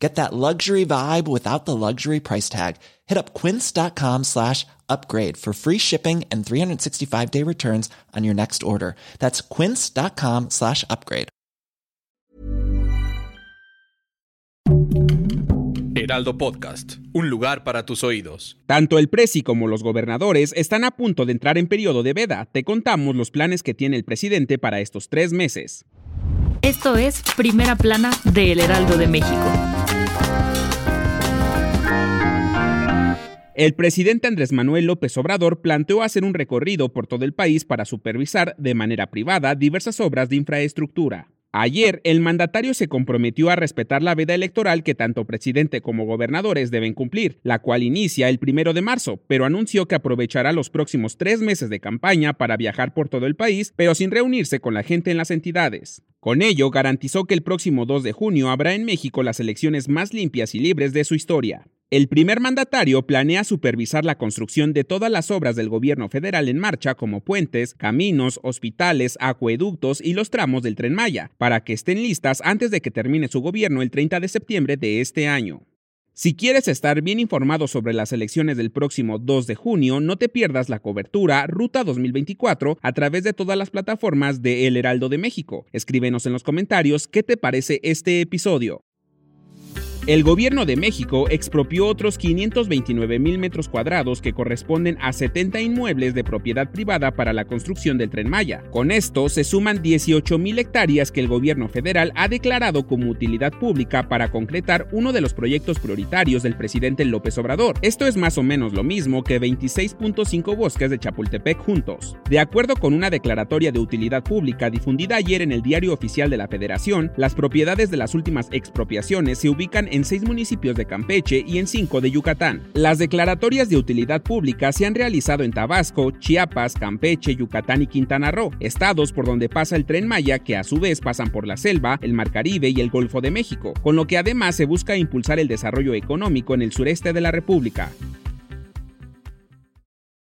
Get that luxury vibe without the luxury price tag. Hit up quince.com slash upgrade for free shipping and 365 day returns on your next order. That's quince.com slash upgrade. Heraldo Podcast, un lugar para tus oídos. Tanto el presi como los gobernadores están a punto de entrar en periodo de veda. Te contamos los planes que tiene el presidente para estos tres meses. Esto es Primera Plana de El Heraldo de México. El presidente Andrés Manuel López Obrador planteó hacer un recorrido por todo el país para supervisar de manera privada diversas obras de infraestructura. Ayer, el mandatario se comprometió a respetar la veda electoral que tanto presidente como gobernadores deben cumplir, la cual inicia el primero de marzo, pero anunció que aprovechará los próximos tres meses de campaña para viajar por todo el país, pero sin reunirse con la gente en las entidades. Con ello, garantizó que el próximo 2 de junio habrá en México las elecciones más limpias y libres de su historia. El primer mandatario planea supervisar la construcción de todas las obras del gobierno federal en marcha como puentes, caminos, hospitales, acueductos y los tramos del tren Maya, para que estén listas antes de que termine su gobierno el 30 de septiembre de este año. Si quieres estar bien informado sobre las elecciones del próximo 2 de junio, no te pierdas la cobertura Ruta 2024 a través de todas las plataformas de El Heraldo de México. Escríbenos en los comentarios qué te parece este episodio. El gobierno de México expropió otros 529 mil metros cuadrados que corresponden a 70 inmuebles de propiedad privada para la construcción del tren Maya. Con esto se suman 18 mil hectáreas que el gobierno federal ha declarado como utilidad pública para concretar uno de los proyectos prioritarios del presidente López Obrador. Esto es más o menos lo mismo que 26.5 bosques de Chapultepec juntos. De acuerdo con una declaratoria de utilidad pública difundida ayer en el Diario Oficial de la Federación, las propiedades de las últimas expropiaciones se ubican en seis municipios de Campeche y en cinco de Yucatán. Las declaratorias de utilidad pública se han realizado en Tabasco, Chiapas, Campeche, Yucatán y Quintana Roo, estados por donde pasa el tren Maya que a su vez pasan por la selva, el Mar Caribe y el Golfo de México, con lo que además se busca impulsar el desarrollo económico en el sureste de la República.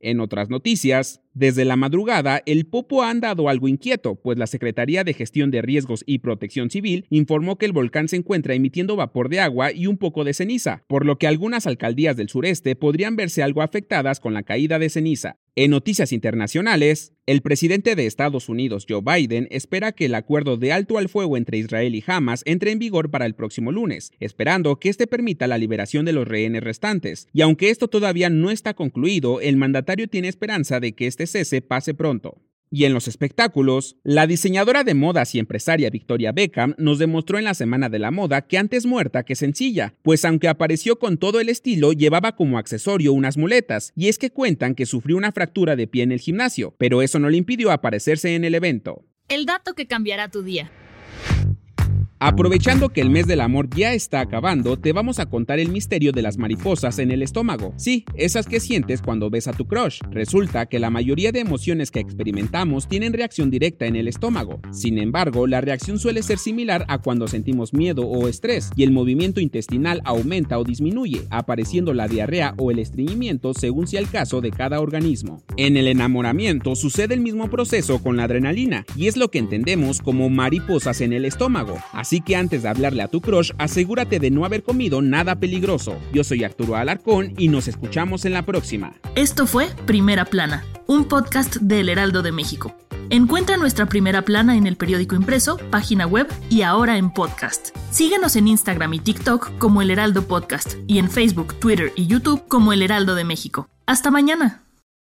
En otras noticias, desde la madrugada, el Popo ha andado algo inquieto, pues la Secretaría de Gestión de Riesgos y Protección Civil informó que el volcán se encuentra emitiendo vapor de agua y un poco de ceniza, por lo que algunas alcaldías del sureste podrían verse algo afectadas con la caída de ceniza. En noticias internacionales, el presidente de Estados Unidos, Joe Biden, espera que el acuerdo de alto al fuego entre Israel y Hamas entre en vigor para el próximo lunes, esperando que este permita la liberación de los rehenes restantes. Y aunque esto todavía no está concluido, el mandatario tiene esperanza de que este este pase pronto. Y en los espectáculos, la diseñadora de modas y empresaria Victoria Beckham nos demostró en la Semana de la Moda que antes muerta que sencilla, pues aunque apareció con todo el estilo, llevaba como accesorio unas muletas, y es que cuentan que sufrió una fractura de pie en el gimnasio, pero eso no le impidió aparecerse en el evento. El dato que cambiará tu día. Aprovechando que el mes del amor ya está acabando, te vamos a contar el misterio de las mariposas en el estómago. Sí, esas que sientes cuando ves a tu crush. Resulta que la mayoría de emociones que experimentamos tienen reacción directa en el estómago. Sin embargo, la reacción suele ser similar a cuando sentimos miedo o estrés, y el movimiento intestinal aumenta o disminuye, apareciendo la diarrea o el estreñimiento según sea el caso de cada organismo. En el enamoramiento sucede el mismo proceso con la adrenalina, y es lo que entendemos como mariposas en el estómago. Así que antes de hablarle a tu crush, asegúrate de no haber comido nada peligroso. Yo soy Arturo Alarcón y nos escuchamos en la próxima. Esto fue Primera Plana, un podcast del Heraldo de México. Encuentra nuestra primera plana en el periódico impreso, página web y ahora en podcast. Síguenos en Instagram y TikTok como El Heraldo Podcast y en Facebook, Twitter y YouTube como El Heraldo de México. Hasta mañana.